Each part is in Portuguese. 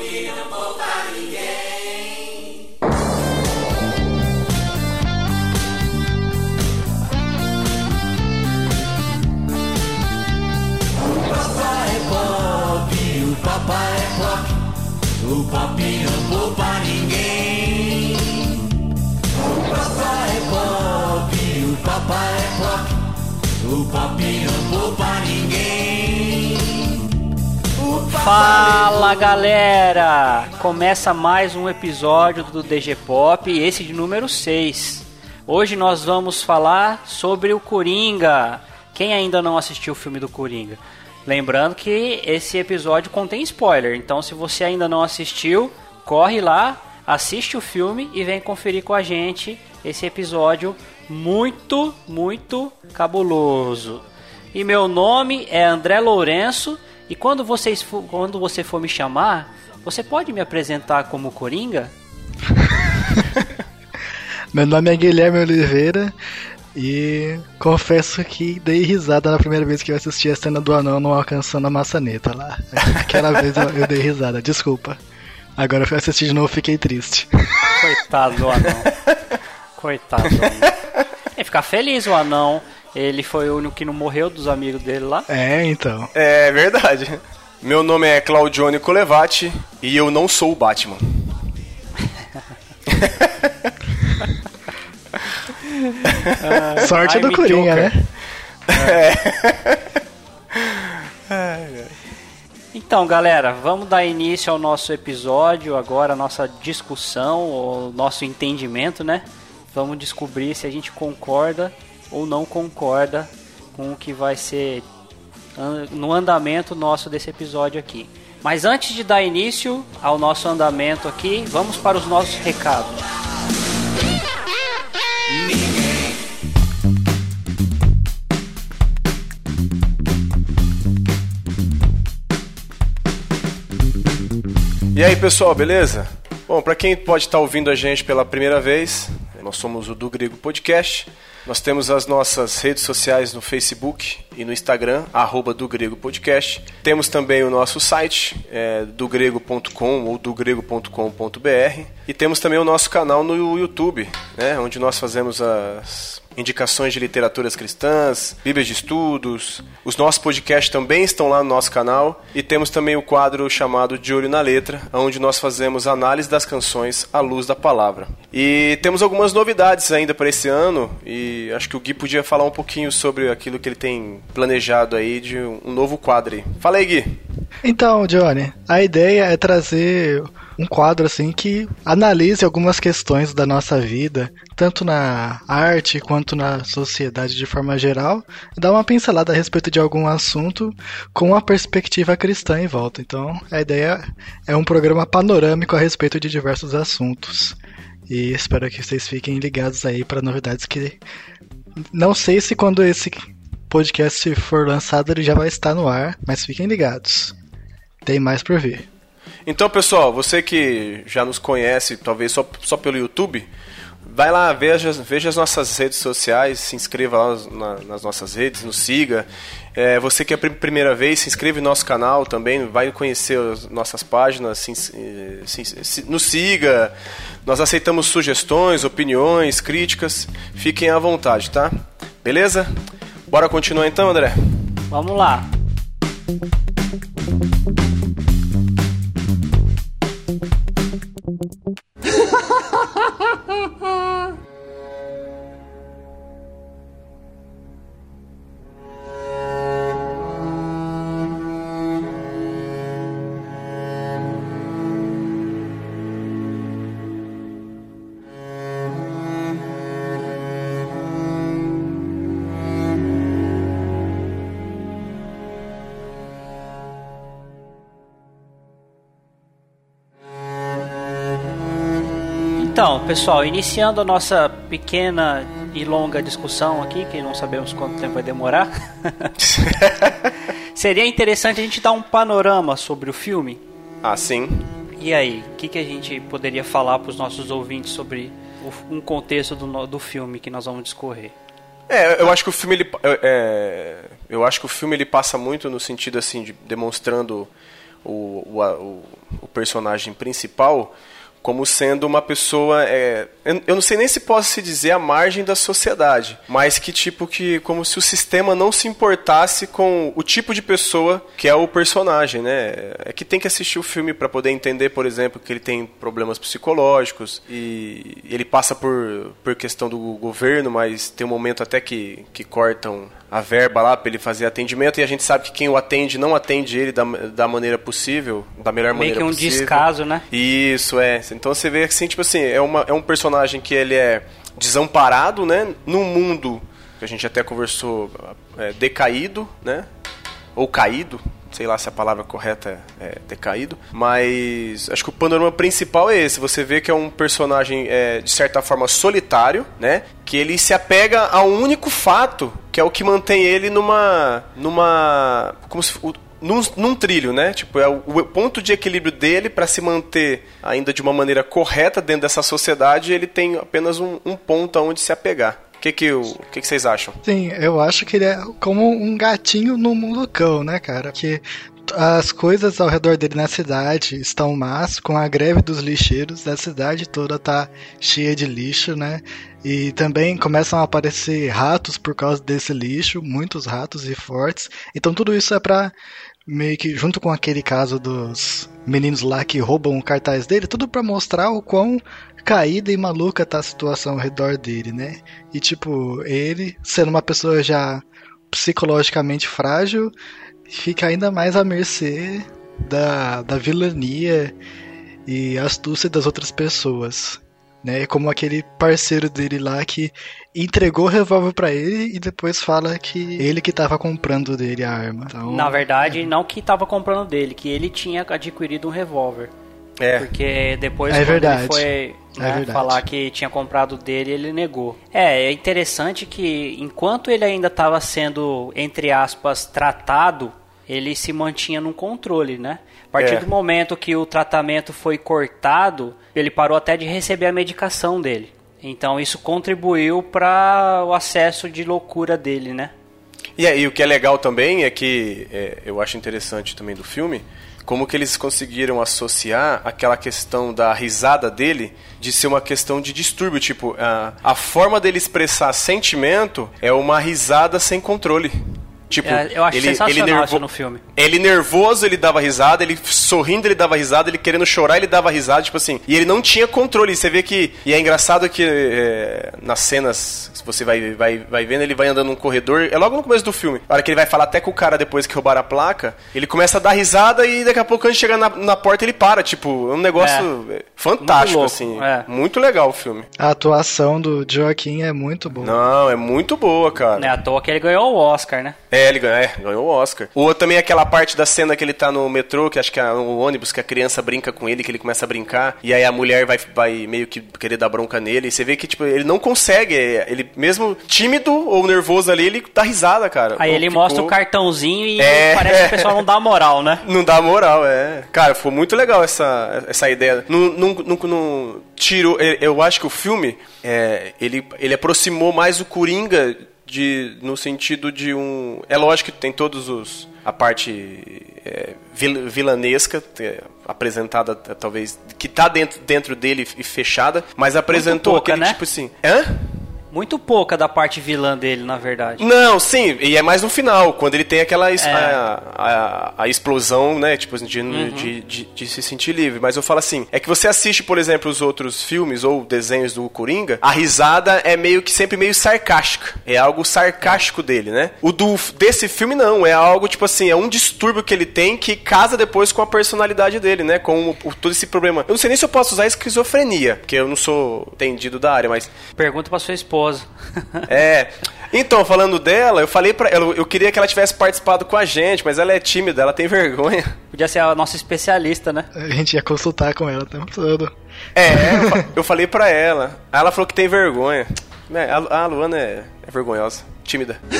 pop não poupa ninguém. O papai é pop, o papai é pop, o pop não poupa ninguém. O papai é pop, o papai é pop, o pop não poupa ninguém. Fala galera! Começa mais um episódio do DG Pop, esse de número 6. Hoje nós vamos falar sobre o Coringa. Quem ainda não assistiu o filme do Coringa? Lembrando que esse episódio contém spoiler, então se você ainda não assistiu, corre lá, assiste o filme e vem conferir com a gente esse episódio muito, muito cabuloso. E meu nome é André Lourenço e quando, vocês for, quando você for me chamar, você pode me apresentar como Coringa? Meu nome é Guilherme Oliveira e confesso que dei risada na primeira vez que eu assisti a cena do anão não alcançando a maçaneta lá. Aquela vez eu, eu dei risada, desculpa. Agora eu fui assistir de novo e fiquei triste. Coitado do anão. Coitado do anão. Ele ficar feliz o anão. Ele foi o único que não morreu dos amigos dele lá. É, então. É verdade. Meu nome é Claudione Colevati e eu não sou o Batman. Sorte I'm do Coringa, né? Então, galera, vamos dar início ao nosso episódio agora, a nossa discussão, o nosso entendimento, né? Vamos descobrir se a gente concorda ou não concorda com o que vai ser no andamento nosso desse episódio aqui. Mas antes de dar início ao nosso andamento aqui, vamos para os nossos recados. E aí, pessoal, beleza? Bom, para quem pode estar ouvindo a gente pela primeira vez, nós somos o Do Grego Podcast. Nós temos as nossas redes sociais no Facebook e no Instagram, arroba do Grego Podcast. Temos também o nosso site, é, dogrego.com ou dogrego.com.br. E temos também o nosso canal no YouTube, né, onde nós fazemos as indicações de literaturas cristãs, bíblias de estudos. Os nossos podcasts também estão lá no nosso canal. E temos também o quadro chamado De Olho na Letra, onde nós fazemos análise das canções à luz da palavra. E temos algumas novidades ainda para esse ano. E acho que o Gui podia falar um pouquinho sobre aquilo que ele tem planejado aí de um novo quadro. Fala aí, Gui. Então, Johnny, a ideia é trazer um quadro assim que analise algumas questões da nossa vida, tanto na arte quanto na sociedade de forma geral, e dar uma pincelada a respeito de algum assunto com uma perspectiva cristã em volta. Então, a ideia é um programa panorâmico a respeito de diversos assuntos. E espero que vocês fiquem ligados aí para novidades que não sei se quando esse podcast for lançado ele já vai estar no ar, mas fiquem ligados. Tem mais por vir. Então, pessoal, você que já nos conhece, talvez só, só pelo YouTube, vai lá, veja, veja as nossas redes sociais, se inscreva lá na- nas nossas redes, nos siga. É, você que é a prim- primeira vez, se inscreve no nosso canal também, vai conhecer as nossas páginas, se, se- se- nos siga. Nós aceitamos sugestões, opiniões, críticas. Fiquem à vontade, tá? Beleza? Bora continuar então, André? Vamos lá. Pessoal, iniciando a nossa pequena e longa discussão aqui, que não sabemos quanto tempo vai demorar. Seria interessante a gente dar um panorama sobre o filme. Ah, sim. E aí, o que, que a gente poderia falar para os nossos ouvintes sobre o- um contexto do, do filme que nós vamos discorrer? É, eu acho que o filme ele, é, eu acho que o filme ele passa muito no sentido assim de demonstrando o, o, o, o personagem principal como sendo uma pessoa é, eu não sei nem se posso se dizer à margem da sociedade mas que tipo que como se o sistema não se importasse com o tipo de pessoa que é o personagem né? É que tem que assistir o filme para poder entender por exemplo que ele tem problemas psicológicos e ele passa por por questão do governo mas tem um momento até que que cortam a verba lá para ele fazer atendimento e a gente sabe que quem o atende não atende ele da, da maneira possível, da melhor Meio maneira que um possível. descaso, né? Isso, é. Então você vê assim, tipo assim, é, uma, é um personagem que ele é desamparado, né? Num mundo que a gente até conversou, é, decaído, né? Ou caído, sei lá se a palavra correta é, decaído, mas acho que o panorama principal é esse. Você vê que é um personagem é, de certa forma solitário, né? Que ele se apega a um único fato, que é o que mantém ele numa, numa, como se num, num, trilho, né? Tipo, é o, o ponto de equilíbrio dele para se manter ainda de uma maneira correta dentro dessa sociedade, ele tem apenas um, um ponto aonde se apegar. O que, que, o que, que vocês acham? Sim, eu acho que ele é como um gatinho no mundo cão, né, cara? Que as coisas ao redor dele na cidade estão más, com a greve dos lixeiros, a cidade toda tá cheia de lixo, né? E também começam a aparecer ratos por causa desse lixo, muitos ratos e fortes. Então tudo isso é pra meio que junto com aquele caso dos meninos lá que roubam o cartaz dele, tudo para mostrar o quão caída e maluca tá a situação ao redor dele, né? E tipo, ele, sendo uma pessoa já psicologicamente frágil, fica ainda mais à mercê da, da vilania e astúcia das outras pessoas. Né, como aquele parceiro dele lá que entregou o revólver para ele e depois fala que ele que tava comprando dele a arma. Então, Na verdade, é. não que tava comprando dele, que ele tinha adquirido um revólver. É. Porque depois é quando verdade. ele foi né, é falar que tinha comprado dele, ele negou. É, é interessante que enquanto ele ainda estava sendo, entre aspas, tratado, ele se mantinha no controle, né? A partir É. do momento que o tratamento foi cortado, ele parou até de receber a medicação dele. Então isso contribuiu para o acesso de loucura dele, né? E aí, o que é legal também é que é, eu acho interessante também do filme, como que eles conseguiram associar aquela questão da risada dele de ser uma questão de distúrbio, tipo, a, a forma dele expressar sentimento é uma risada sem controle. Tipo, É, eu acho ele, sensacional ele nervo- no filme. Ele nervoso, ele dava risada, ele sorrindo, ele dava risada, ele querendo chorar, ele dava risada, tipo assim. E ele não tinha controle. Você vê que. E é engraçado que é, nas cenas, se você vai, vai, vai vendo, ele vai andando num corredor. É logo no começo do filme. A hora que ele vai falar até com o cara depois que roubaram a placa, ele começa a dar risada e daqui a pouco, antes de chegar na, na porta, ele para. Tipo, é um negócio é, fantástico, louco, assim. é. Muito legal o filme. A atuação do Joaquim é muito boa. Não, é muito boa, cara. Não é à toa que ele ganhou o Oscar, né? É, ele ganhou, é, ganhou o Oscar. O outro também é aquela parte da cena que ele tá no metrô, que acho que é o ônibus, que a criança brinca com ele, que ele começa a brincar, e aí a mulher vai, vai meio que querer dar bronca nele, e você vê que, tipo, ele não consegue, é, ele mesmo tímido ou nervoso ali, ele dá risada, cara. Aí ele Ficou- mostra o cartãozinho e É. parece que o pessoal não dá moral, né? Não dá moral, é. Cara, foi muito legal essa, essa ideia. Não, não, não, não tirou. eu- Eu acho que o filme é, ele, ele aproximou mais o Coringa de, no sentido de um. É lógico que tem todos os. A parte é, vil- vilanesca é, apresentada, talvez, que tá dentro, dentro dele e fechada, mas apresentou pouca, aquele né? tipo assim. Hã? Muito pouca da parte vilã dele, na verdade. Não, sim, e é mais no final, quando ele tem aquela es- É. a, a, a explosão, né, tipo, de, Uhum. de, de, de se sentir livre. Mas eu falo assim, é que você assiste, por exemplo, os outros filmes ou desenhos do Coringa, a risada é meio que sempre meio sarcástica. É algo sarcástico dele, né? O do, desse filme não, é algo tipo assim, é um distúrbio que ele tem que casa depois com a personalidade dele, né? Com o- o- todo esse problema. Eu não sei nem se eu posso usar esquizofrenia, porque eu não sou entendido da área, mas Pergunta pra sua esposa. é. Então, falando dela, eu falei pra ela, eu queria que ela tivesse participado com a gente, mas ela é tímida, ela tem vergonha. Podia ser a nossa especialista, né? A gente ia consultar com ela o tempo todo. É, eu, fa- eu falei pra ela. Aí ela falou que tem vergonha. É, a, a Luana é, é vergonhosa, tímida.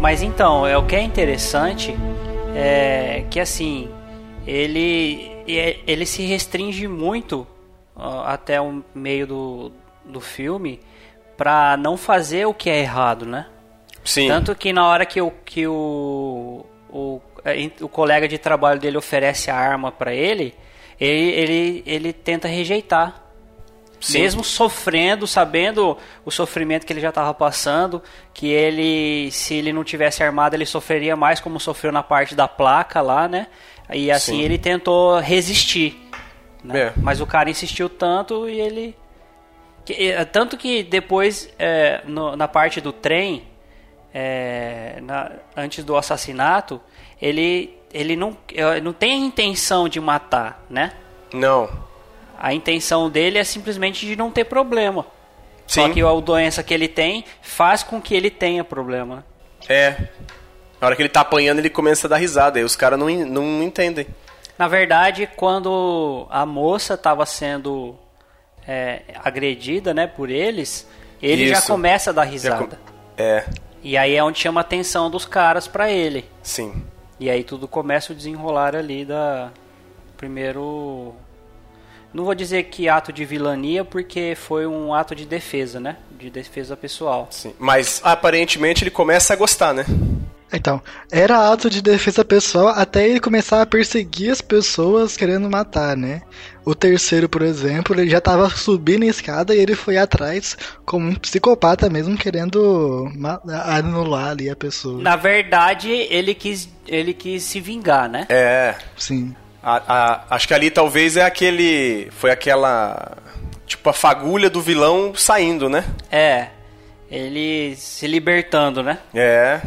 Mas então, é o que é interessante é que assim, ele ele se restringe muito ó, até o meio do, do filme pra não fazer o que é errado, né? Sim. Tanto que na hora que o, que o, o, é, o colega de trabalho dele oferece a arma pra ele, ele, ele, ele tenta rejeitar. Sim. Mesmo sofrendo, sabendo o sofrimento que ele já estava passando, que ele, se ele não tivesse armado, ele sofreria mais como sofreu na parte da placa lá, né? E assim Sim. ele tentou resistir. né? É. Mas o cara insistiu tanto e ele. eh, tanto que depois, é, no- na parte do trem, é, na- antes do assassinato, ele, ele não, eh, não tem a intenção de matar, né? Não. A intenção dele é simplesmente de não ter problema. Só Sim. que a doença que ele tem faz com que ele tenha problema. É. Na hora que ele tá apanhando, ele começa a dar risada. Aí os caras não, não entendem. Na verdade, quando a moça estava sendo é, agredida, né, por eles, ele já Isso. começa a dar Já risada. com- É, E aí é onde chama a atenção dos caras pra ele. sim. E aí tudo começa a desenrolar ali da primeiro não vou dizer que ato de vilania porque foi um ato de defesa, né? De defesa pessoal. sim. Mas aparentemente ele começa a gostar, né? Então, era ato de defesa pessoal até ele começar a perseguir as pessoas querendo matar, né? O terceiro, por exemplo, ele já tava subindo a escada e ele foi atrás como um psicopata mesmo, querendo anular ali a pessoa. Na verdade, ele quis ele quis se vingar, né? É. Sim. A- a- acho que ali talvez é aquele. Foi aquela. Tipo, a fagulha do vilão saindo, né? É. Ele se libertando, né? É.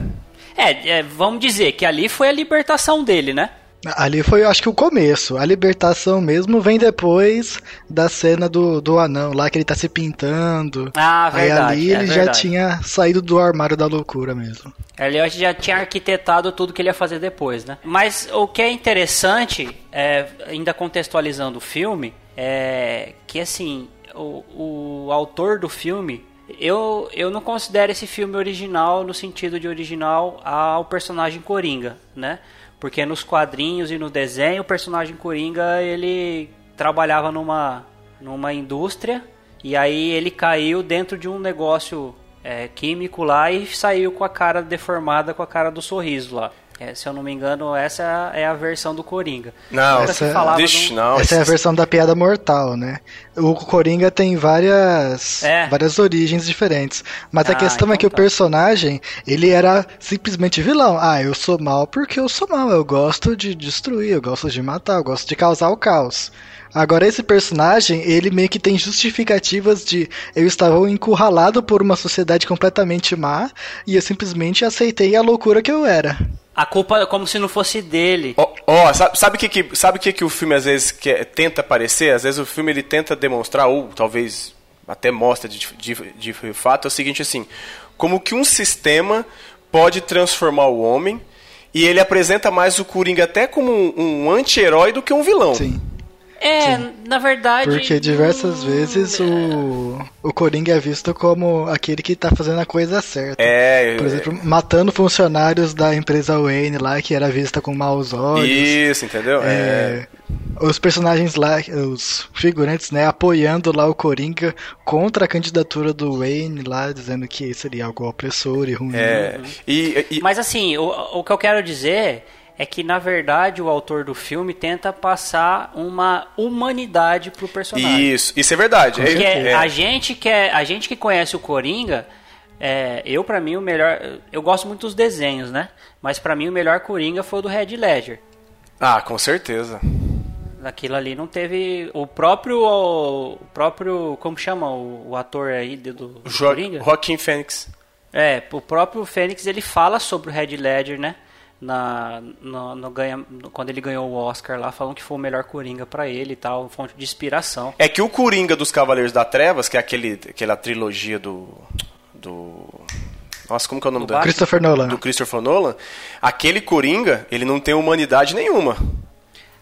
É, é, vamos dizer que ali foi a libertação dele, né? Ali foi, eu acho que o começo. A libertação mesmo vem depois da cena do, do anão lá, que ele tá se pintando. Ah, Aí verdade. ali é ele já tinha saído do armário da loucura mesmo. Ali eu acho que já tinha arquitetado tudo que ele ia fazer depois, né? Mas o que é interessante, é, ainda contextualizando o filme, é que assim, o, o autor do filme, eu, eu não considero esse filme original no sentido de original ao personagem Coringa, né? Porque nos quadrinhos e no desenho, o personagem Coringa, ele trabalhava numa, numa indústria e aí ele caiu dentro de um negócio é, químico lá e saiu com a cara deformada, com a cara do sorriso lá. É, se eu não me engano, essa é a versão do Coringa. Não, essa- se falava Vixe, do- não. Essa é a versão da piada mortal, né? O Coringa tem várias É. várias origens diferentes. Mas a Ah, questão é então que tá. o personagem, ele era simplesmente vilão. Ah, eu sou mal porque eu sou mal. Eu gosto de destruir, eu gosto de matar, eu gosto de causar o caos. Agora, esse personagem, ele meio que tem justificativas de eu estava encurralado por uma sociedade completamente má e eu simplesmente aceitei a loucura que eu era. A culpa é como se não fosse dele. Ó, ó, sabe, sabe o que, que, sabe o que, que o filme às vezes quer, tenta parecer? Às vezes o filme ele tenta demonstrar, ou talvez até mostra de, de, de fato, é o seguinte assim, como que um sistema pode transformar o homem e ele apresenta mais o Coringa até como um, um anti-herói do que um vilão. Sim. É, na verdade. Porque diversas hum, vezes o, o Coringa é visto como aquele que tá fazendo a coisa certa. É, Por exemplo, matando funcionários da empresa Wayne lá, que era vista com maus olhos. isso, entendeu? É, Os personagens lá, os figurantes, né, apoiando lá o Coringa contra a candidatura do Wayne lá, dizendo que seria algo opressor e ruim. É, e, e- Mas assim, o, o que eu quero dizer é que na verdade o autor do filme tenta passar uma humanidade pro personagem. isso, isso é verdade. É, Porque é. a gente que é, a gente que conhece o Coringa, é, eu pra mim o melhor, eu gosto muito dos desenhos, né? Mas pra mim o melhor Coringa foi o do Red Ledger. Ah, com certeza. Aquilo ali não teve o próprio o próprio como chama o, o ator aí do, do Jo Coringa? Joaquim Fênix. É, o próprio Fênix ele fala sobre o Red Ledger, né? Na, no, no ganha, quando ele ganhou o Oscar lá, falam que foi o melhor Coringa pra ele e tal, fonte de inspiração. É que o Coringa dos Cavaleiros da Trevas, que é aquele, aquela trilogia do. do. Nossa, como que é o nome Do da. Batman? Christopher Nolan. Do Christopher Nolan. Aquele Coringa, ele não tem humanidade nenhuma.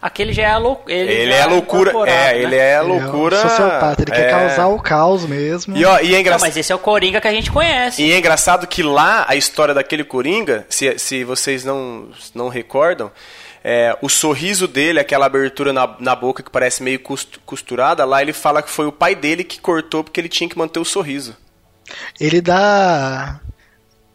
Aquele já é a lou- ele, Ele é a loucura. incorporado, É, né? ele é a Ele loucura. É um sociopata, ele quer é. causar o caos mesmo. E, ó, e é Não, engraçado. mas esse é o Coringa que a gente conhece. E é engraçado que lá a história daquele Coringa, se, se vocês não, não recordam, é, o sorriso dele, aquela abertura na, na boca que parece meio costurada, lá ele fala que foi o pai dele que cortou porque ele tinha que manter o sorriso. Ele dá.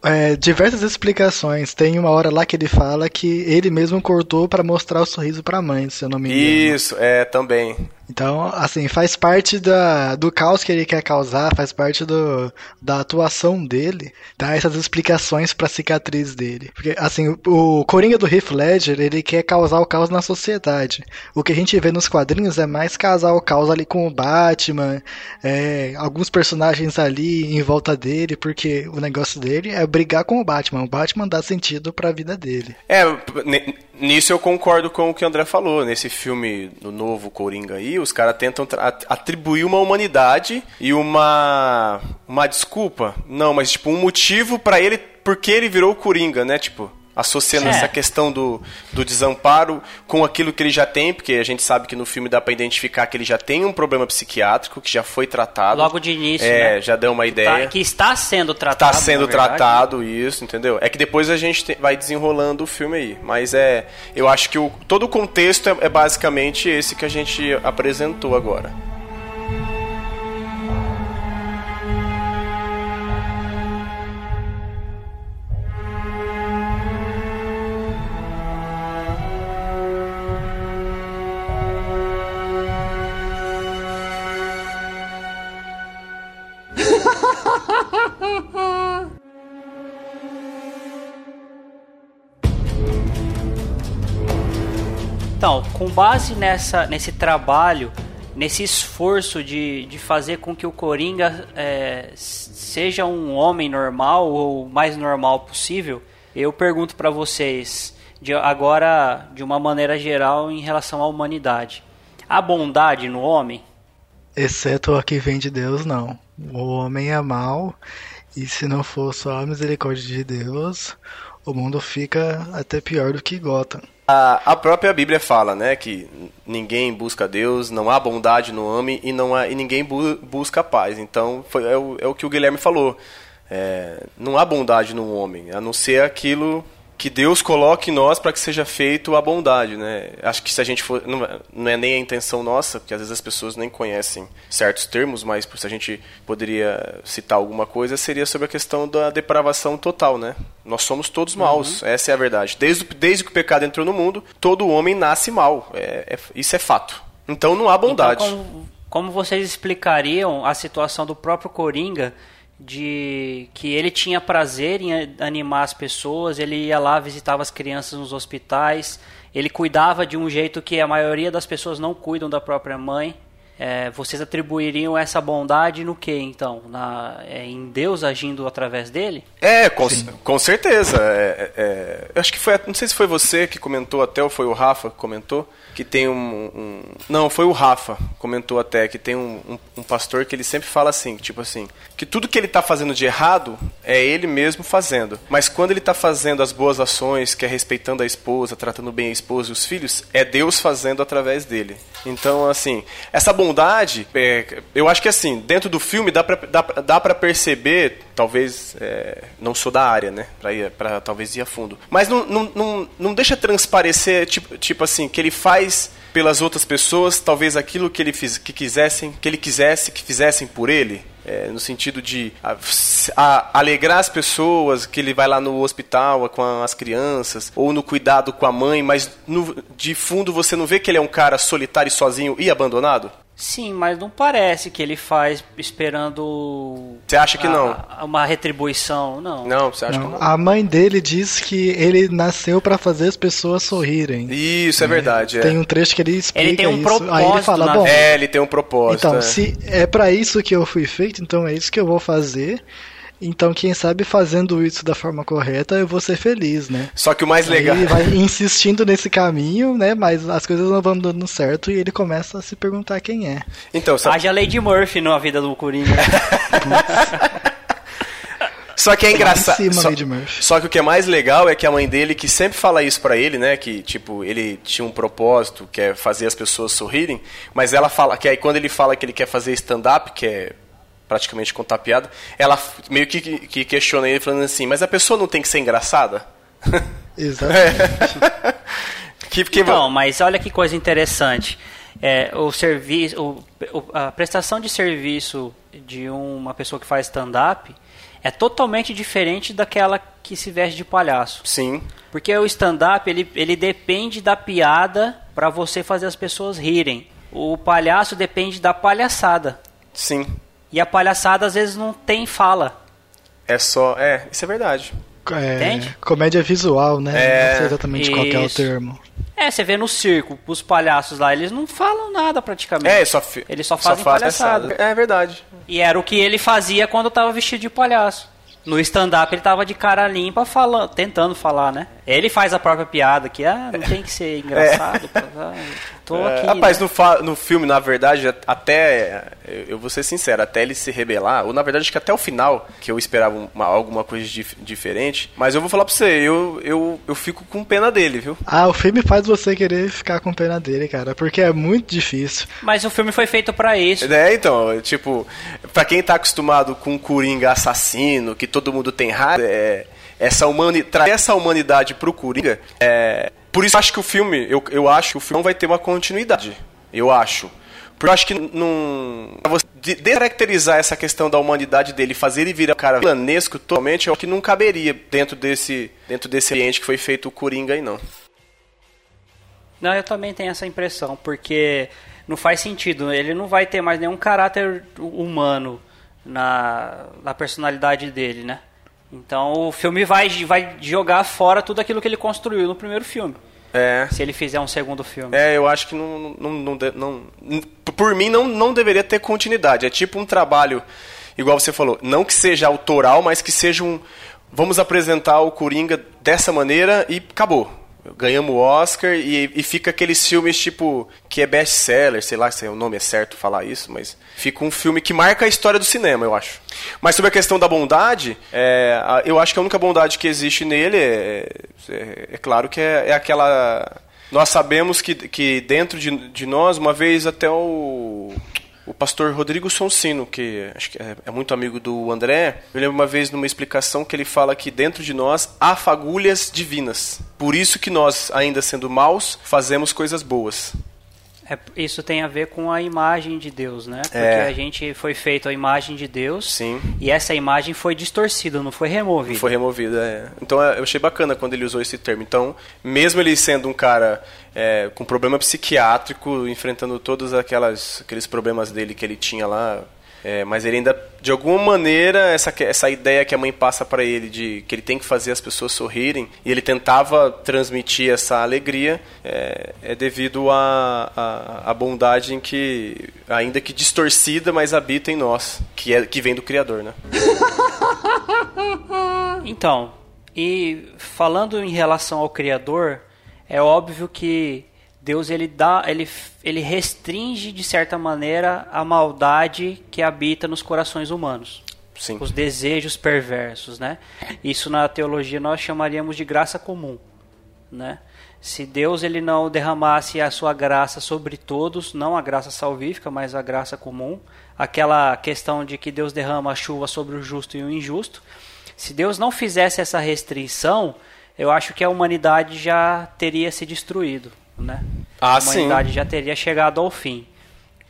É, diversas explicações. Tem uma hora lá que ele fala que ele mesmo cortou para mostrar o sorriso pra mãe, se eu não me engano. Isso, é, também. Então, assim, faz parte da, do caos que ele quer causar, faz parte do, da atuação dele, dar essas explicações pra cicatriz dele. Porque, assim, o, Coringa do Heath Ledger, ele quer causar o caos na sociedade. O que a gente vê nos quadrinhos é mais causar o caos ali com o Batman, é, alguns personagens ali em volta dele, porque o negócio dele é brigar com o Batman. O Batman dá sentido pra vida dele. É, nisso eu concordo com o que o André falou. Nesse filme do novo Coringa aí, os caras tentam atribuir uma humanidade e uma uma desculpa. Não, mas tipo um motivo pra ele porque ele virou o Coringa, né? Tipo, associando É. essa questão do, do desamparo com aquilo que ele já tem, porque a gente sabe que no filme dá pra identificar que ele já tem um problema psiquiátrico que já foi tratado. Logo de início, É, né? já deu uma ideia. Tá- que está sendo tratado. Está sendo tratado isso, entendeu? É que depois a gente te- vai desenrolando o filme aí. Mas é. Eu acho que o, todo o contexto é, é basicamente esse que a gente apresentou agora. Então, com base nessa, nesse trabalho, nesse esforço de, de fazer com que o Coringa é, seja um homem normal ou o mais normal possível, eu pergunto pra vocês, de, agora de uma maneira geral, em relação à humanidade: há bondade no homem? Exceto a que vem de Deus, não. O homem é mau, e se não for só a misericórdia de Deus, o mundo fica até pior do que Gotham. A, a própria Bíblia fala, né, que ninguém busca Deus, não há bondade no homem e, não há, e ninguém bu- busca paz. Então, foi, é, o, é o que o Guilherme falou. É, não há bondade no homem, a não ser aquilo que Deus coloque em nós para que seja feito a bondade, né? Acho que se a gente for, não, é- não é nem a intenção nossa, porque às vezes as pessoas nem conhecem certos termos, mas se a gente poderia citar alguma coisa, seria sobre a questão da depravação total, né? Nós somos todos maus, essa é a verdade. Desde, desde que o pecado entrou no mundo, todo homem nasce mal, é- é- isso é fato. Então não há bondade. Então, como, como vocês explicariam a situação do próprio Coringa de que ele tinha prazer em animar as pessoas, ele ia lá, visitava as crianças nos hospitais, ele cuidava de um jeito que a maioria das pessoas não cuidam da própria mãe. É, vocês atribuiriam essa bondade no que então? Na, é, em Deus agindo através dele? É, com, com certeza. É, é, eu acho que foi. Não sei se foi você que comentou até, ou foi o Rafa que comentou, que tem um. um- não, foi o Rafa comentou até, que tem um, um, um pastor que ele sempre fala assim, tipo assim, que tudo que ele tá fazendo de errado é ele mesmo fazendo. Mas quando ele tá fazendo as boas ações, que é respeitando a esposa, tratando bem a esposa e os filhos, é Deus fazendo através dele. Então, assim, essa bondade, é, eu acho que assim, dentro do filme dá pra, dá, dá pra perceber, talvez, é, não sou da área, né, pra, ir, pra talvez ir a fundo, mas não, não, não, não deixa transparecer, tipo, tipo assim, que ele faz pelas outras pessoas, talvez aquilo que ele fiz, que quisessem, que ele quisesse que fizessem por ele, é, no sentido de a- a- alegrar as pessoas, que ele vai lá no hospital com as crianças, ou no cuidado com a mãe, mas no- de fundo você não vê que ele é um cara solitário sozinho e abandonado? Sim, mas não parece que ele faz esperando. Você acha que a- não? Uma retribuição, não. Não, você acha Não, que não? a mãe dele diz que ele nasceu pra fazer as pessoas sorrirem. Isso, é verdade. É. Tem um trecho que ele explica Ele tem um isso. propósito Aí ele fala, bom, É, ele tem um propósito. então, é. se é pra isso que eu fui feito, então é isso que eu vou fazer. Então, quem sabe fazendo isso da forma correta, eu vou ser feliz, né? Só que o mais legal. Ele vai insistindo nesse caminho, né? Mas as coisas não vão dando certo e ele começa a se perguntar quem é. Então, só, Haja Lady Murphy na vida do Coringa. só que é engraçado. Cima, Só, Lady Murphy. só que o que é mais legal é que a mãe dele, que sempre fala isso pra ele, né? Que, tipo, ele tinha um propósito, que é fazer as pessoas sorrirem. Mas ela fala que aí quando ele fala que ele quer fazer stand-up, que é praticamente contar piada, ela meio que, que questiona ele falando assim, mas a pessoa não tem que ser engraçada? Exatamente. que, porque Então, mas olha que coisa interessante. É, o serviço, a prestação de serviço de uma pessoa que faz stand-up é totalmente diferente daquela que se veste de palhaço. Sim. Porque o stand-up, ele, ele depende da piada para você fazer as pessoas rirem. O palhaço depende da palhaçada. Sim. E a palhaçada às vezes não tem fala. É só. É, isso é verdade. É, Entende? comédia visual, né? É, não sei exatamente qual que é o isso. termo. É, você vê no circo, os palhaços lá, eles não falam nada praticamente. É, só. fi- Eles só fazem faz palhaçada. É verdade. E era o que ele fazia quando tava vestido de palhaço. No stand-up ele tava de cara limpa falando, tentando falar, né? Ele faz a própria piada que ah, não tem que ser engraçado. pô, ah, tô É, aqui. rapaz, né? no, fa- no filme, na verdade, até. Eu vou ser sincero, até ele se rebelar, ou na verdade, acho que até o final, que eu esperava uma- alguma coisa dif- diferente. Mas eu vou falar pra você, eu, eu, eu fico com pena dele, viu? Ah, o filme faz você querer ficar com pena dele, cara, porque é muito difícil. Mas o filme foi feito pra isso. É, então, tipo, pra quem tá acostumado com um Coringa assassino, que todo mundo tem raiva, é, essa humani trazer essa humanidade pro Coringa, é, por isso acho que o filme, eu, eu acho que o filme não vai ter uma continuidade, eu acho. Porque eu acho que não. pra você de- descaracterizar essa questão da humanidade dele, fazer ele virar um cara vilanesco totalmente, eu acho que não caberia dentro desse, dentro desse ambiente que foi feito o Coringa aí, não. Não, eu também tenho essa impressão, porque não faz sentido. Ele não vai ter mais nenhum caráter humano na, na personalidade dele, né? Então o filme vai, vai jogar fora tudo aquilo que ele construiu no primeiro filme. É. Se ele fizer um segundo filme. É, eu acho que não. não, não, não- por mim, não, não deveria ter continuidade. É tipo um trabalho, igual você falou, não que seja autoral, mas que seja um. Vamos apresentar o Coringa dessa maneira e acabou. Ganhamos o Oscar e, e fica aqueles filmes tipo. que é best-seller, sei lá se o nome é certo falar isso, mas fica um filme que marca a história do cinema, eu acho. Mas sobre a questão da bondade, é, eu acho que a única bondade que existe nele é, é, é claro que é, é aquela. Nós sabemos que, que dentro de, de nós, uma vez até o, o pastor Rodrigo Sonsino, que acho que é, é muito amigo do André, eu lembro uma vez numa explicação que ele fala que dentro de nós há fagulhas divinas. Por isso que nós, ainda sendo maus, fazemos coisas boas. É, isso tem a ver com a imagem de Deus, né? Porque É. a gente foi feito a imagem de Deus Sim. e essa imagem foi distorcida, não foi removida. Foi removida, é. Então é, eu achei bacana quando ele usou esse termo. Então, mesmo ele sendo um cara é, com problema psiquiátrico, enfrentando todos aquelas, aqueles problemas dele que ele tinha lá, é, mas ele ainda, de alguma maneira, essa, essa ideia que a mãe passa para ele de que ele tem que fazer as pessoas sorrirem, e ele tentava transmitir essa alegria, é, é devido à bondade em que, ainda que distorcida, mas habita em nós, que, é, que vem do Criador, né? Então, e falando em relação ao Criador, é óbvio que Deus ele dá, ele, ele restringe de certa maneira a maldade que habita nos corações humanos, Sim. os desejos perversos, né? Isso na teologia nós chamaríamos de graça comum, né? Se Deus ele não derramasse a sua graça sobre todos, não a graça salvífica, mas a graça comum, aquela questão de que Deus derrama a chuva sobre o justo e o injusto, se Deus não fizesse essa restrição, eu acho que a humanidade já teria se destruído, né? Ah, a sim. humanidade já teria chegado ao fim.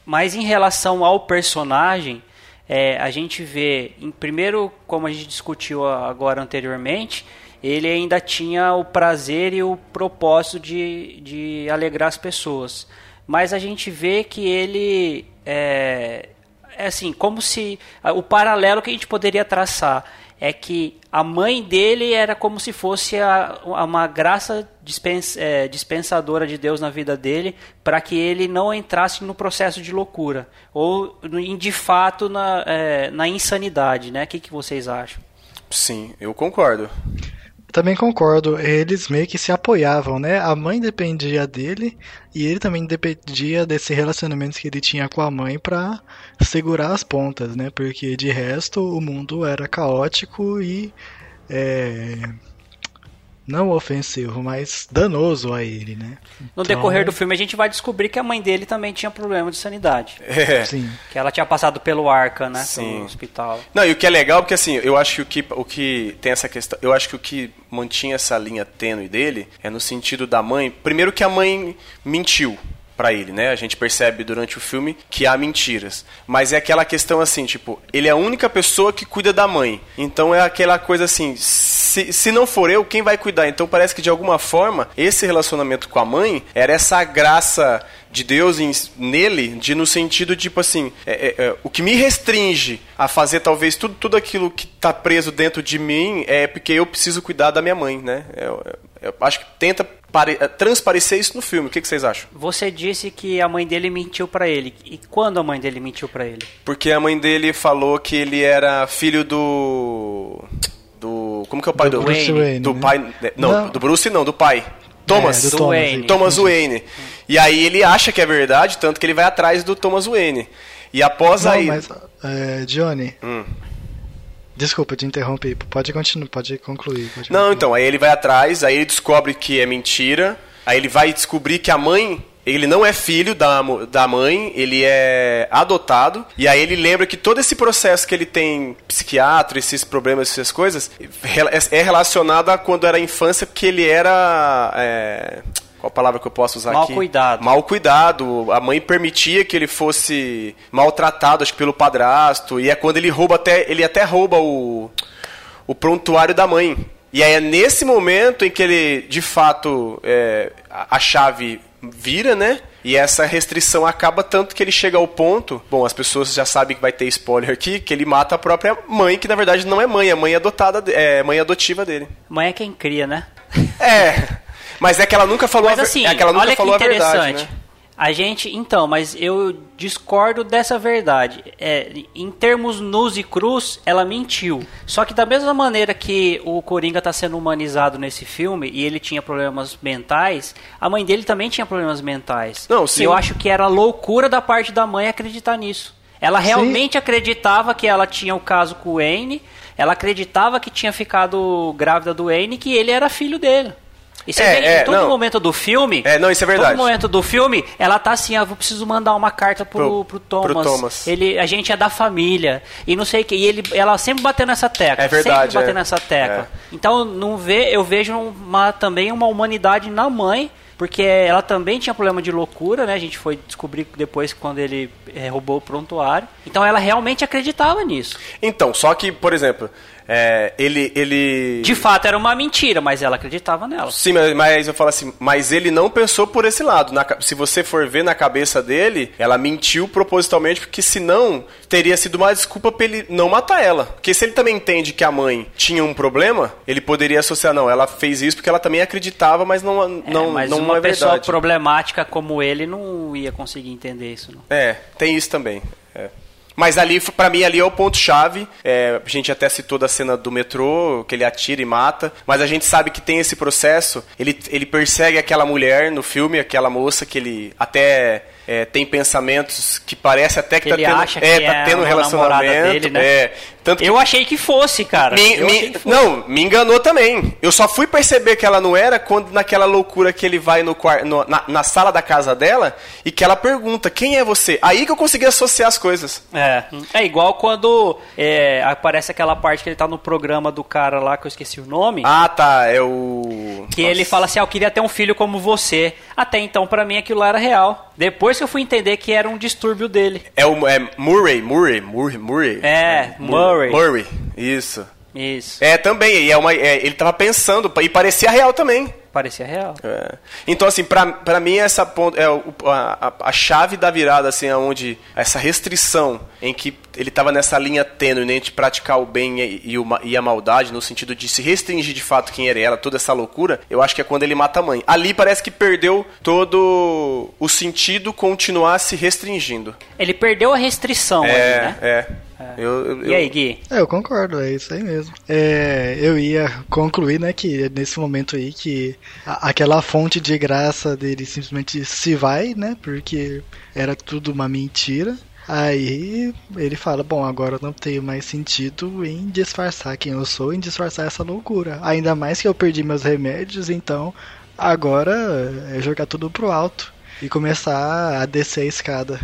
Mas em relação ao personagem, é, a gente vê, em primeiro, como a gente discutiu agora anteriormente, ele ainda tinha o prazer e o propósito de, de alegrar as pessoas. Mas a gente vê que ele é, é assim, como se o paralelo que a gente poderia traçar é que a mãe dele era como se fosse a, a- uma graça dispens, é, dispensadora de Deus na vida dele para que ele não entrasse no processo de loucura ou de fato na, é, na insanidade, né? O que, que vocês acham? Sim, eu concordo. Também concordo, eles meio que se apoiavam, né? A mãe dependia dele e ele também dependia desse relacionamento que ele tinha com a mãe pra segurar as pontas, né? Porque de resto o mundo era caótico e é, não ofensivo, mas danoso a ele, né? No Então, decorrer do filme a gente vai descobrir que a mãe dele também tinha problema de sanidade, É. Sim. que ela tinha passado pelo Arca, né? Sim. Hospital. Não, e o que é legal, porque assim, eu acho que o que, o que tem essa questão, eu acho que o que mantinha essa linha tênue dele é no sentido da mãe, primeiro que a mãe mentiu, para ele, né? A gente percebe durante o filme que há mentiras. Mas é aquela questão assim, tipo, ele é a única pessoa que cuida da mãe. Então é aquela coisa assim, se, se não for eu, quem vai cuidar? Então parece que de alguma forma esse relacionamento com a mãe era essa graça de Deus em, nele, de no sentido tipo assim, é, é, é, o que me restringe a fazer talvez tudo, tudo aquilo que está preso dentro de mim é porque eu preciso cuidar da minha mãe, né? Eu, eu, eu acho que tenta transparecer isso no filme. O que, que, vocês acham? Você disse que a mãe dele mentiu para ele. E quando a mãe dele mentiu para ele? Porque a mãe dele falou que ele era filho do do como que é o pai do, do Bruce Wayne, do né? pai não, Não. do Bruce não do pai Thomas É, do Thomas, Wayne. Thomas Wayne e aí ele acha que é verdade tanto que ele vai atrás do Thomas Wayne e após Não, aí mas, é, Johnny, Hum. Desculpa te interromper, pode continuar, pode concluir. pode Não, concluir. então, aí ele vai atrás, aí ele descobre que é mentira, aí ele vai descobrir que a mãe. Ele não é filho da, da mãe, ele é adotado. E aí ele lembra que todo esse processo que ele tem psiquiatra, esses problemas, essas coisas, é relacionado a quando era infância, porque ele era. é, qual palavra que eu posso usar Mal aqui? cuidado. Mal cuidado. A mãe permitia que ele fosse maltratado, acho que pelo padrasto. E é quando ele rouba até. Ele até rouba o o prontuário da mãe. E aí é nesse momento em que ele, de fato, é, a, a chave vira, né? E essa restrição acaba tanto que ele chega ao ponto. Bom, as pessoas já sabem que vai ter spoiler aqui, que ele mata a própria mãe, que na verdade não é mãe, é mãe adotada, é mãe adotiva dele. Mãe é quem cria, né? É. Mas é que ela nunca falou Mas a ver- assim, é que ela nunca olha que falou a verdade, interessante. né? A gente, então, mas eu discordo dessa verdade. É, em termos nus e cruz, ela mentiu. Só que da mesma maneira que o Coringa está sendo humanizado nesse filme e ele tinha problemas mentais, a mãe dele também tinha problemas mentais. Não, E sim. eu acho que era loucura da parte da mãe acreditar nisso. Ela realmente acreditava que ela tinha o caso com o Wayne, ela acreditava que tinha ficado grávida do Wayne e que ele era filho dele. E você É, vê é, em todo não. momento do filme. É, não, isso é verdade. Todo momento do filme, ela tá assim, ah, eu preciso mandar uma carta pro, Pro- pro Thomas. pro Thomas. Ele, a gente é da família. E não sei o que. E ele, ela sempre batendo nessa tecla. É verdade, Sempre batendo é. nessa tecla. É. Então, não vê, eu vejo uma, também uma humanidade na mãe. Porque ela também tinha problema de loucura, né? A gente foi descobrir depois quando ele eh, roubou o prontuário. Então ela realmente acreditava nisso. Então, só que, por exemplo, é, ele, ele. De fato era uma mentira, mas ela acreditava nela. Sim, mas, mas eu falo assim, mas ele não pensou por esse lado. Na se você for ver na cabeça dele, ela mentiu propositalmente, porque senão teria sido uma desculpa pra ele não matar ela. Porque se ele também entende que a mãe tinha um problema, ele poderia associar, não, ela fez isso porque ela também acreditava, mas não, É, não, mas não uma é pessoa verdade. problemática como ele não ia conseguir entender isso, não. É, tem isso também. é. Mas ali, pra mim, ali é o ponto-chave. É, a gente até citou da cena do metrô, que ele atira e mata. Mas a gente sabe que tem esse processo. Ele, ele persegue aquela mulher no filme, aquela moça que ele até é, tem pensamentos que parece até que, Que tá ele tendo, acha que é, tá é tendo um relacionamento. dele, né? É, tanto Eu achei que fosse, cara. me- me- que fosse. não, me enganou também. Eu só fui perceber que ela não era quando naquela loucura que ele vai no, no- na, na sala da casa dela e que ela pergunta, quem é você? Aí que eu consegui associar as coisas. É, é igual quando é, aparece aquela parte que ele tá no programa do cara lá, que eu esqueci o nome. Ah, tá, é o... Que ele fala assim, ah, eu queria ter um filho como você. Até então, pra mim, aquilo lá era real. Depois que eu fui entender que era um distúrbio dele. É o é Murray, Murray, Murray, Murray. É, Murray. Murray, isso. Isso, É, também, e é uma, é, ele tava pensando, e parecia real também. parecia real. É. Então, assim, pra, pra mim, essa ponto, é a, a, a chave da virada, assim, aonde essa restrição em que ele tava nessa linha tênue né, entre praticar o bem e, e, o ma- e a maldade, no sentido de se restringir de fato quem era ela, toda essa loucura, eu acho que é quando ele mata a mãe. Ali parece que perdeu todo o sentido continuar se restringindo. Ele perdeu a restrição ali, É, né? é. Eu, eu- E aí, Gui? É, eu concordo, é isso aí mesmo. É, eu ia concluir, né, que nesse momento aí que a- aquela fonte de graça dele simplesmente se vai, né, porque era tudo uma mentira. Aí ele fala, bom, agora eu não tenho mais sentido em disfarçar quem eu sou, em disfarçar essa loucura. Ainda mais que eu perdi meus remédios, então agora é jogar tudo pro alto e começar a descer a escada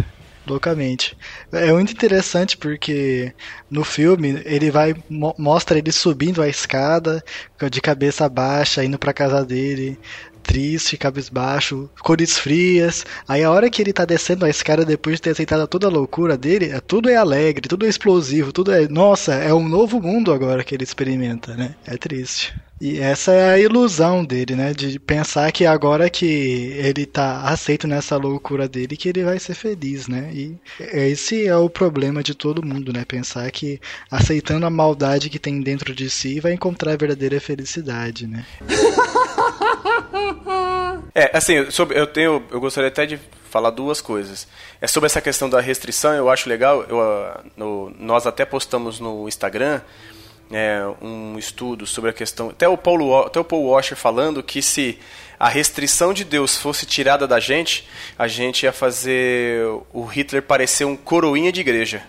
loucamente. É muito interessante porque no filme ele vai mo- mostra ele subindo a escada de cabeça baixa, indo pra casa dele. triste, cabisbaixo, cores frias. Aí a hora que ele tá descendo a escada depois de ter aceitado toda a loucura dele, é- tudo é alegre, tudo é explosivo, tudo é. Nossa, é um novo mundo agora que ele experimenta, né? É triste. E essa é a ilusão dele, né? De pensar que agora que ele tá aceito nessa loucura dele, que ele vai ser feliz, né? E esse é o problema de todo mundo, né? Pensar que aceitando a maldade que tem dentro de si vai encontrar a verdadeira felicidade, né? É, assim, sobre, eu tenho, eu gostaria até de falar duas coisas. É sobre essa questão da restrição, eu acho legal. Eu, ah, no- nós até postamos no Instagram é, um estudo sobre a questão. Até o Paulo, até o Paul Washer falando que se a restrição de Deus fosse tirada da gente, a gente ia fazer o Hitler parecer um coroinha de igreja.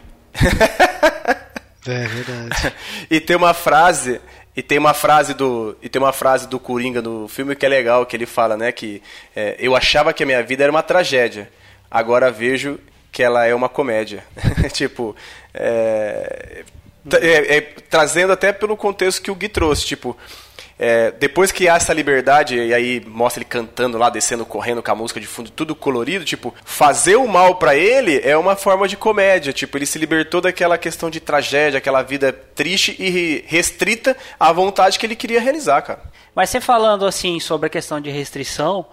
É verdade. e tem uma frase e tem uma frase do e tem uma frase do Coringa no filme que é legal que ele fala né que é, eu achava que a minha vida era uma tragédia agora vejo que ela é uma comédia tipo é, é, é, trazendo até pelo contexto que o Gui trouxe tipo é, depois que há essa liberdade, e aí mostra ele cantando lá, descendo, correndo com a música de fundo, tudo colorido, tipo, fazer o mal pra ele é uma forma de comédia. Tipo, ele se libertou daquela questão de tragédia, aquela vida triste e restrita à vontade que ele queria realizar, cara. Mas você falando assim sobre a questão de restrição,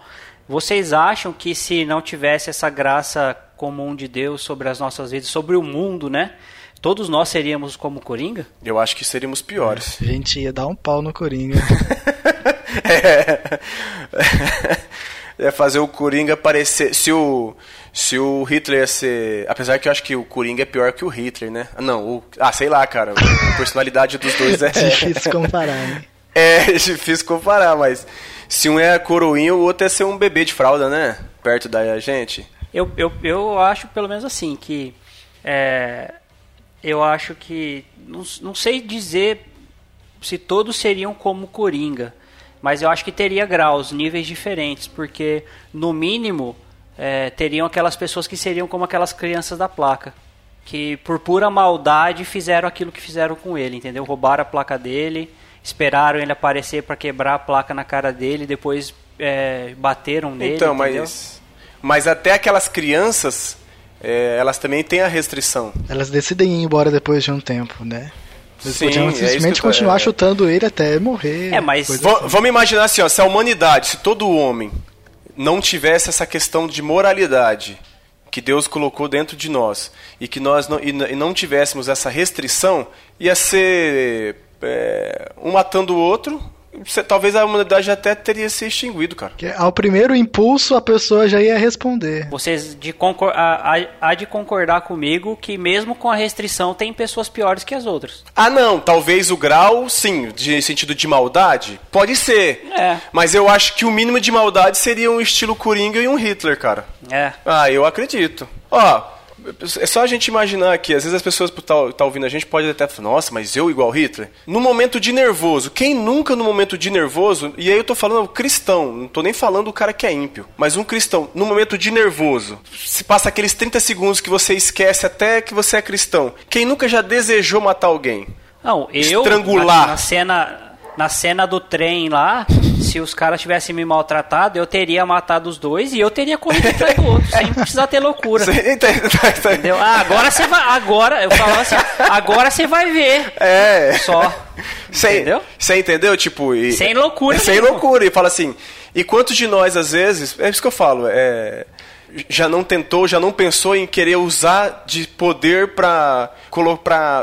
vocês acham que se não tivesse essa graça comum de Deus sobre as nossas vidas, sobre o mundo, né? Todos nós seríamos como Coringa? Eu acho que seríamos piores. A gente ia dar um pau no Coringa. é, é fazer o Coringa parecer. Se o, se o Hitler ia ser. Apesar que eu acho que o Coringa é pior que o Hitler, né? Ah, Não, o, ah, sei lá, cara. A personalidade dos dois é. Difícil comparar, né? É difícil comparar, mas se um é coroinha, o outro é ser um bebê de fralda, né? Perto da gente. Eu, eu, eu acho pelo menos assim que é, eu acho que não, não sei dizer se todos seriam como Coringa, mas eu acho que teria graus, níveis diferentes, porque no mínimo é, teriam aquelas pessoas que seriam como aquelas crianças da placa, que por pura maldade fizeram aquilo que fizeram com ele, entendeu? Roubaram a placa dele, esperaram ele aparecer para quebrar a placa na cara dele, depois é, bateram nele. Então, entendeu? mas. Mas até aquelas crianças, é, elas também têm a restrição. Elas decidem ir embora depois de um tempo, né? Eles Sim, podiam é simplesmente tô- continuar é. chutando ele até morrer. É, mas- assim. Vamos imaginar assim, ó, se a humanidade, se todo homem não tivesse essa questão de moralidade que Deus colocou dentro de nós e que nós não, e, e não tivéssemos essa restrição, ia ser é, um matando o outro. Talvez a humanidade até teria se extinguido, cara. Que ao primeiro impulso a pessoa já ia responder. Vocês de concor há, há- há de concordar comigo que mesmo com a restrição tem pessoas piores que as outras. Ah, não, talvez o grau, sim, de sentido de maldade, pode ser. É. Mas eu acho que o mínimo de maldade seria um estilo Coringa e um Hitler, cara. É. Ah, eu acredito. Ó, é só a gente imaginar aqui, às vezes as pessoas que tá, tá ouvindo a gente podem até falar, nossa, mas eu igual Hitler? No momento de nervoso, quem nunca no momento de nervoso, e aí eu tô falando cristão, não tô nem falando o cara que é ímpio, mas um cristão, no momento de nervoso, se passa aqueles 30 segundos que você esquece até que você é cristão, quem nunca já desejou matar alguém? Não, eu Estrangular. Na, na cena na cena do trem lá, se os caras tivessem me maltratado, eu teria matado os dois e eu teria corrido atrás do outro, sem precisar ter loucura. Você entende? Entendeu? Ah, agora você vai, agora eu falava assim, agora você vai ver. É. Só. Você Entendeu? Você entendeu? Tipo, e- Sem loucura Sem loucura. E fala assim, e quantos de nós, às vezes, é isso que eu falo, é, já não tentou, já não pensou em querer usar de poder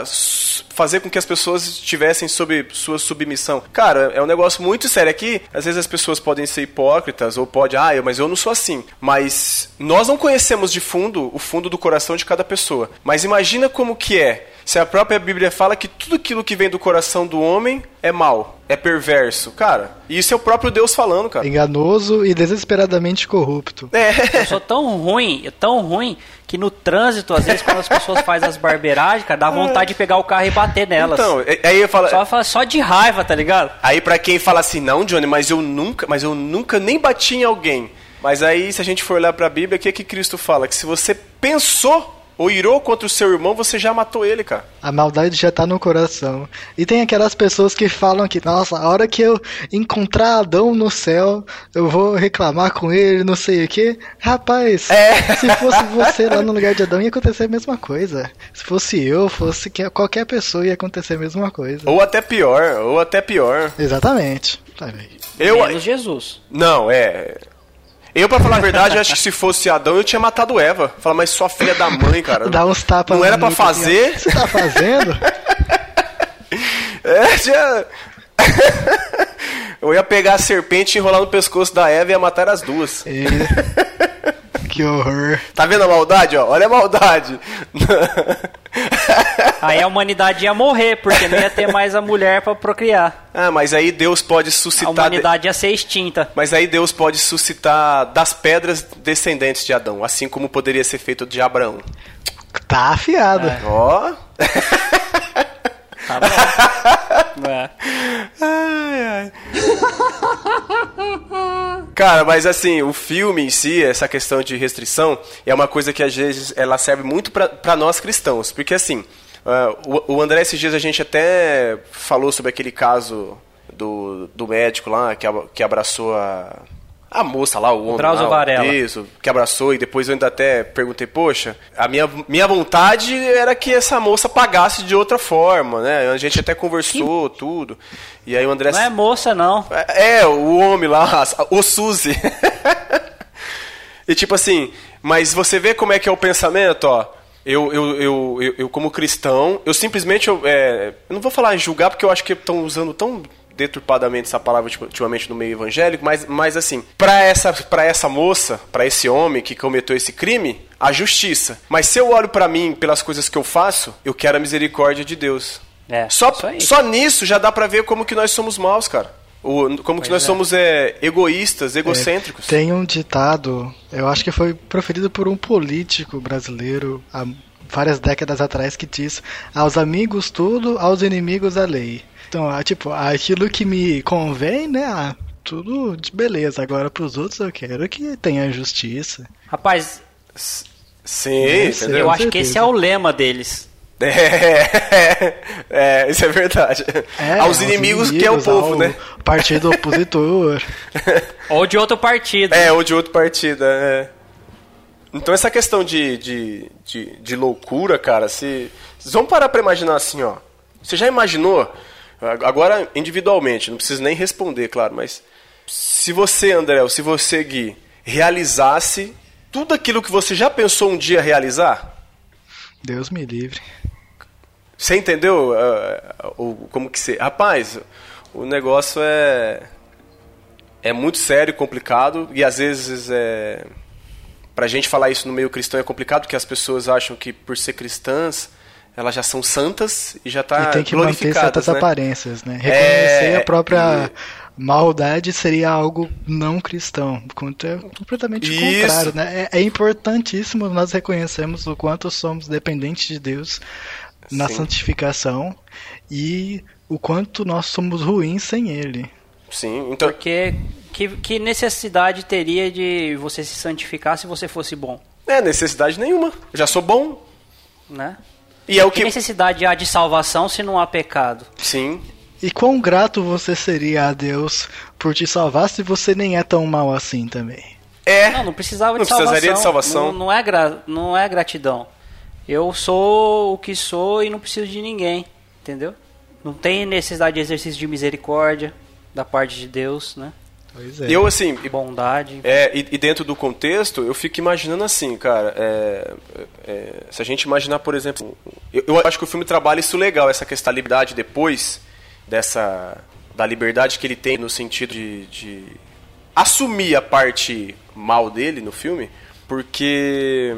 s- fazer com que as pessoas estivessem sob sua submissão. Cara, é um negócio muito sério aqui. Às vezes as pessoas podem ser hipócritas ou pode, ah, mas eu não sou assim. Mas nós não conhecemos de fundo o fundo do coração de cada pessoa. Mas imagina como que é se a própria Bíblia fala que tudo aquilo que vem do coração do homem é mal, é perverso. Cara, isso é o próprio Deus falando, cara. Enganoso e desesperadamente corrupto. Eu sou tão ruim, tão ruim, que no trânsito, às vezes, quando as pessoas fazem as barberagens, cara, dá vontade de pegar o carro e bater nelas. Então, e- aí eu falo, Só, só de raiva, tá ligado? aí pra quem fala assim, não, Johnny, mas eu nunca, mas eu nunca nem bati em alguém. Mas aí, se a gente for olhar pra Bíblia, o que que Cristo fala? Que se você pensou ou irou contra o seu irmão, você já matou ele, cara. A maldade já tá no coração. E tem aquelas pessoas que falam que, nossa, a hora que eu encontrar Adão no céu, eu vou reclamar com ele, não sei o que. Rapaz, É. se fosse você lá no lugar de Adão, ia acontecer a mesma coisa. Se fosse eu, fosse que- qualquer pessoa, ia acontecer a mesma coisa. Ou até pior, ou até pior. Exatamente. Tá bem. Eu. Menos Jesus. Não, é. Eu, pra falar a verdade, acho que se fosse Adão, eu tinha matado Eva. Fala, mas sua filha da mãe, cara. Dá uns tapas Não era pra fazer? O que você tá fazendo? É, tinha. Eu ia pegar a serpente, enrolar no pescoço da Eva e ia matar as duas. É. que horror. Tá vendo a maldade, ó? Olha a maldade. Aí a humanidade ia morrer, porque não ia ter mais a mulher pra procriar. ah, mas aí Deus pode A suscitar. humanidade ia ser extinta. Mas aí Deus pode suscitar das pedras descendentes de Adão, assim como poderia ser feito de Abraão. Tá afiado. É. Ó. Tá bom. É. Ai, ai. Cara, mas assim, o filme em si, essa questão de restrição, é uma coisa que às vezes ela serve muito pra nós cristãos. Porque assim, ah, o, o André, esses dias a gente até falou sobre aquele caso do, do médico lá que, que abraçou a. A moça lá, o homem Drauzio lá, Varela. Isso, que abraçou e depois eu ainda até perguntei, poxa, a minha, minha vontade era que essa moça pagasse de outra forma, né? A gente até conversou, tudo. E aí o André... Não é moça, não. É, o homem lá, o Suzy. e tipo assim, mas você vê como é que é o pensamento, ó. Eu, eu, eu, eu, eu como cristão, eu simplesmente, eu, é, eu não vou falar em julgar, porque eu acho que estão usando tão deturpadamente essa palavra ultimamente no meio evangélico, mas, mas assim, pra essa, pra essa moça, pra esse homem que cometeu esse crime, a justiça. Mas se eu olho pra mim, pelas coisas que eu faço, eu quero a misericórdia de Deus. É, Só, só nisso já dá pra ver como que nós somos maus, cara. O, como que nós é. somos é, egoístas, egocêntricos. Tem um ditado, eu acho que foi proferido por um político brasileiro há várias décadas atrás que diz: aos amigos tudo, aos inimigos a lei. Então, ah, tipo, aquilo que me convém, né? ah, tudo de beleza. Agora pros outros eu quero que tenha justiça. Rapaz, Sim, entendeu? eu acho que esse é o lema deles. É, é, isso é verdade. É, aos inimigos, que é o inimigos, povo, né? Partido opositor. Ou de outro partido. É, ou de outro partido, é. Então essa questão de, de, de, de loucura, cara, se. Vocês vão parar pra imaginar assim, ó. Você já imaginou? Agora individualmente, não precisa nem responder, claro, mas. Se você, André, ou se você, Gui, realizasse tudo aquilo que você já pensou um dia realizar, Deus me livre. Você entendeu o, como que você... Rapaz, o negócio é... É muito sério, complicado, e às vezes é... Pra gente falar isso no meio cristão é complicado, porque as pessoas acham que por ser cristãs, elas já são santas e já tá e tem que manter glorificadas, certas né? aparências, né? Reconhecer É, a própria maldade seria algo não cristão, quanto é completamente Isso. contrário, né? É, é importantíssimo nós reconhecermos o quanto somos dependentes de Deus na Sim. santificação e o quanto nós somos ruins sem Ele. Sim, então... Porque que, que necessidade teria de você se santificar se você fosse bom? É, necessidade nenhuma. Eu já sou bom. Né? E é o Que que... necessidade há de salvação se não há pecado? Sim. E quão grato você seria a Deus por te salvar se você nem é tão mal assim também? É. Não, não precisava Não de salvação. precisaria de salvação. Não, não é gra, não é gratidão. Eu sou o que sou e não preciso de ninguém, entendeu? Não tem necessidade de exercício de misericórdia da parte de Deus, né? Pois é. Eu, assim, Bondade. É, e, e dentro do contexto, eu fico imaginando assim, cara. é, é, se a gente imaginar, por exemplo. Eu, eu acho que o filme trabalha isso legal, essa questão da liberdade depois dessa. da liberdade que ele tem no sentido de. de assumir a parte mal dele no filme, porque.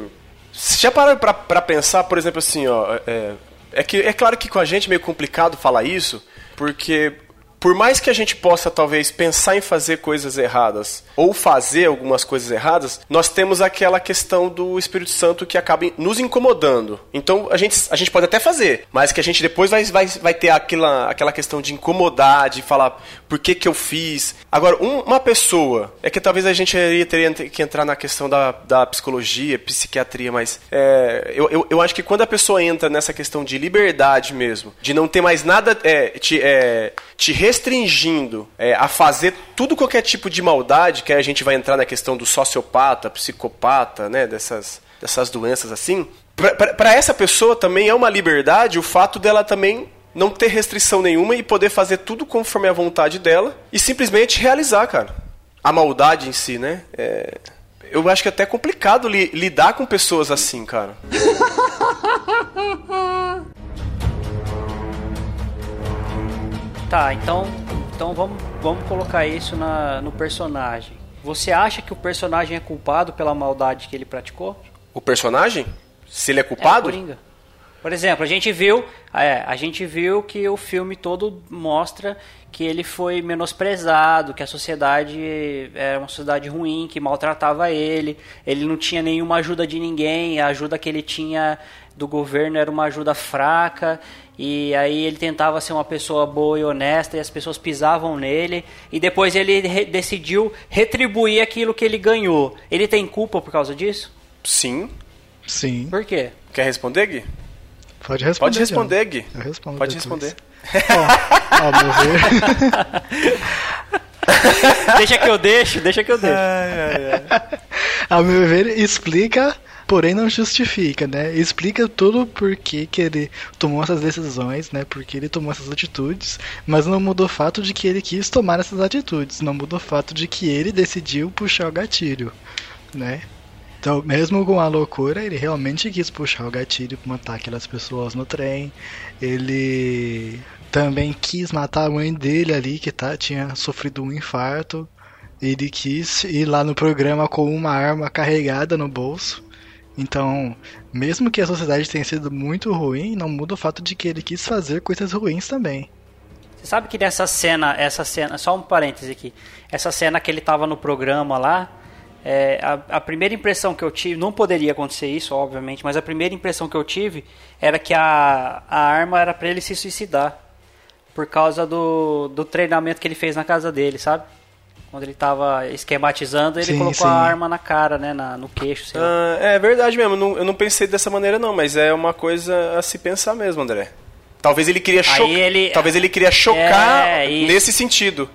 Você já parou pra, pra pensar, por exemplo, assim, ó. É, é que é claro que com a gente é meio complicado falar isso, porque por mais que a gente possa talvez pensar em fazer coisas erradas ou fazer algumas coisas erradas, nós temos aquela questão do Espírito Santo que acaba nos incomodando. Então a gente, a gente pode até fazer, mas que a gente depois vai, vai, vai ter aquela, aquela questão de incomodar, de falar por que, que eu fiz. Agora, um, uma pessoa, é que talvez a gente teria que entrar na questão da, da psicologia, psiquiatria, mas é, eu, eu, eu acho que quando a pessoa entra nessa questão de liberdade mesmo, de não ter mais nada é, te, é, te restringindo é, a fazer tudo qualquer tipo de maldade, que aí a gente vai entrar na questão do sociopata, psicopata, né, dessas, dessas doenças assim, para essa pessoa também é uma liberdade o fato dela também não ter restrição nenhuma e poder fazer tudo conforme a vontade dela e simplesmente realizar, cara. A maldade em si, né? É... Eu acho que é até complicado li lidar com pessoas assim, cara. Tá, então, então vamos, vamos colocar isso na, no personagem. Você acha que o personagem é culpado pela maldade que ele praticou? O personagem? Se ele é culpado? É, Por exemplo, a gente viu, é, a gente viu que o filme todo mostra que ele foi menosprezado, que a sociedade era uma sociedade ruim, que maltratava ele, ele não tinha nenhuma ajuda de ninguém, a ajuda que ele tinha do governo era uma ajuda fraca e aí ele tentava ser uma pessoa boa e honesta e as pessoas pisavam nele e depois ele re decidiu retribuir aquilo que ele ganhou. Ele tem culpa por causa disso? Sim. Sim. Por quê? Quer responder, Gui? Pode responder. Pode responder, Gui. Eu respondo Pode depois. responder. Ó, ó, deixa que eu deixo, deixa que eu deixo. Ao meu ver, explica, porém não justifica, né? Explica tudo por que ele tomou essas decisões, né? Porque ele tomou essas atitudes, mas não muda o fato de que ele quis tomar essas atitudes, não muda o fato de que ele decidiu puxar o gatilho, né? Então, mesmo com a loucura, ele realmente quis puxar o gatilho para matar aquelas pessoas no trem. Ele também quis matar a mãe dele ali, que tá, tinha sofrido um infarto. Ele quis ir lá no programa com uma arma carregada no bolso. Então, mesmo que a sociedade tenha sido muito ruim, não muda o fato de que ele quis fazer coisas ruins também. Você sabe que nessa cena, essa cena, só um parêntese aqui, essa cena que ele tava no programa lá, é, a, a, primeira impressão que eu tive, não poderia acontecer isso, obviamente, mas a primeira impressão que eu tive era que a, a arma era para ele se suicidar. Por causa do, do treinamento que ele fez na casa dele, sabe? Quando ele tava esquematizando, ele Sim, colocou sim. a arma na cara, né? Na, no queixo, sei lá. Ah, é verdade mesmo, não- eu não pensei dessa maneira não, mas é uma coisa a se pensar mesmo, André. Talvez ele queria chocar. ele- Talvez ele queria chocar É, nesse sentido.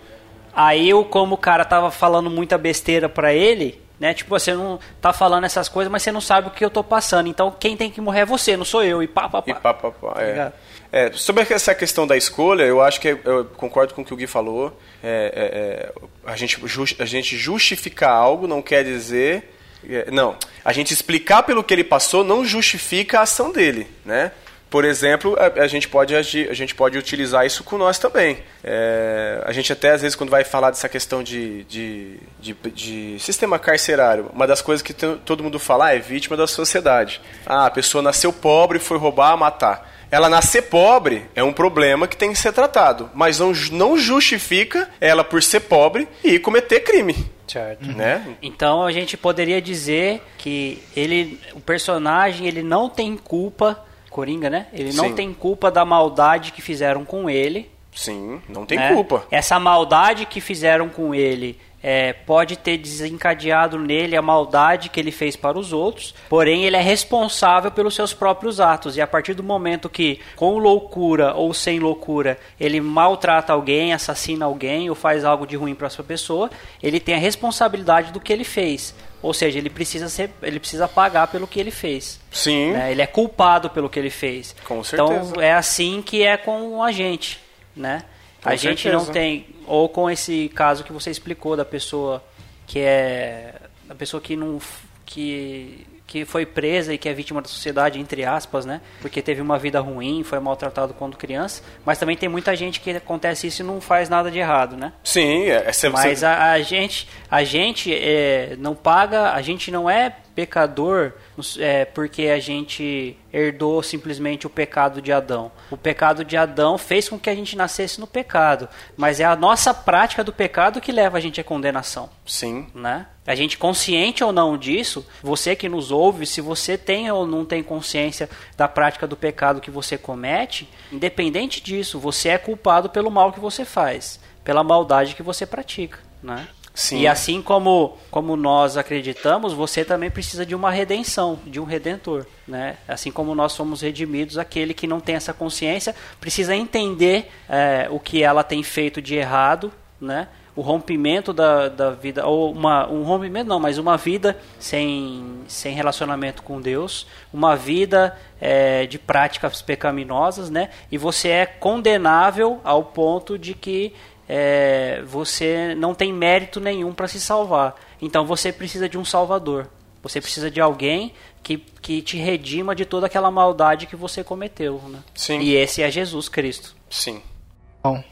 Aí eu, como o cara tava falando muita besteira pra ele, né? Tipo, você não tá falando essas coisas, mas você não sabe o que eu tô passando. Então quem tem que morrer é você, não sou eu. E pá, pá, pá. E pá, pá, pá, é. É, sobre essa questão da escolha, eu acho que eu concordo com o que o Gui falou. É, é, é, a, gente, a gente justificar algo não quer dizer. é, não, a gente explicar pelo que ele passou não justifica a ação dele, né? Por exemplo, a, a gente pode agir, a gente pode utilizar isso com nós também. É, a gente até às vezes quando vai falar dessa questão de, de, de, de sistema carcerário, uma das coisas que to- todo mundo fala ah, é vítima da sociedade. Ah, a pessoa nasceu pobre, foi roubar, matar. Ela nascer pobre é um problema que tem que ser tratado, mas não, não justifica ela por ser pobre e cometer crime, Certo. né? Então a gente poderia dizer que ele, o personagem, ele não tem culpa, Coringa, né? Ele não Sim. tem culpa da maldade que fizeram com ele. Sim, não tem né? culpa. Essa maldade que fizeram com ele é, pode ter desencadeado nele a maldade que ele fez para os outros, porém ele é responsável pelos seus próprios atos. E a partir do momento que, com loucura ou sem loucura, ele maltrata alguém, assassina alguém ou faz algo de ruim para essa pessoa, ele tem a responsabilidade do que ele fez. Ou seja, ele precisa ser, ele precisa pagar pelo que ele fez. Sim. né? Ele é culpado pelo que ele fez. Com certeza. Então é assim que é com a gente, né? Com a gente certeza. não tem ou com esse caso que você explicou da pessoa que é da pessoa que não que que foi presa e que é vítima da sociedade entre aspas, né? Porque teve uma vida ruim, foi maltratado quando criança, mas também tem muita gente que acontece isso e não faz nada de errado, né? Sim, é, é você- Mas a, a gente, a gente é, não paga, a gente não é pecador é, porque a gente herdou simplesmente o pecado de Adão. O pecado de Adão fez com que a gente nascesse no pecado, mas é a nossa prática do pecado que leva a gente à condenação. Sim. Né? A gente consciente ou não disso, você que nos ouve, se você tem ou não tem consciência da prática do pecado que você comete, independente disso, você é culpado pelo mal que você faz, pela maldade que você pratica, né? Sim. E assim como, como nós acreditamos, você também precisa de uma redenção, de um redentor. Né? Assim como nós somos redimidos, aquele que não tem essa consciência precisa entender é, o que ela tem feito de errado, né? o rompimento da, da vida, ou uma, um rompimento não, mas uma vida sem, sem relacionamento com Deus, uma vida é, de práticas pecaminosas, né? e você é condenável ao ponto de que é, você não tem mérito nenhum para se salvar. Então você precisa de um salvador. Você precisa de alguém que, que te redima de toda aquela maldade que você cometeu. Né? Sim. E esse é Jesus Cristo. Sim. Bom,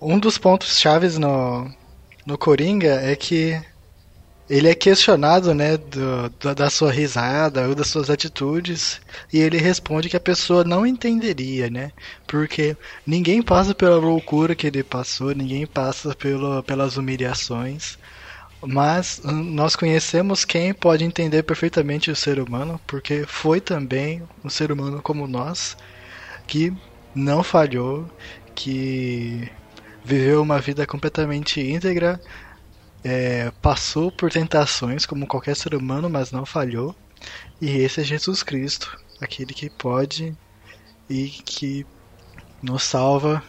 um dos pontos chaves no, no Coringa é que ele é questionado, né, do, do, da sua risada ou das suas atitudes, e ele responde que a pessoa não entenderia, né, porque ninguém passa pela loucura que ele passou, ninguém passa pelo, pelas humilhações, mas nós conhecemos quem pode entender perfeitamente o ser humano, porque foi também um ser humano como nós, que não falhou, que viveu uma vida completamente íntegra, é, passou por tentações como qualquer ser humano, mas não falhou. E esse é Jesus Cristo, aquele que pode e que nos salva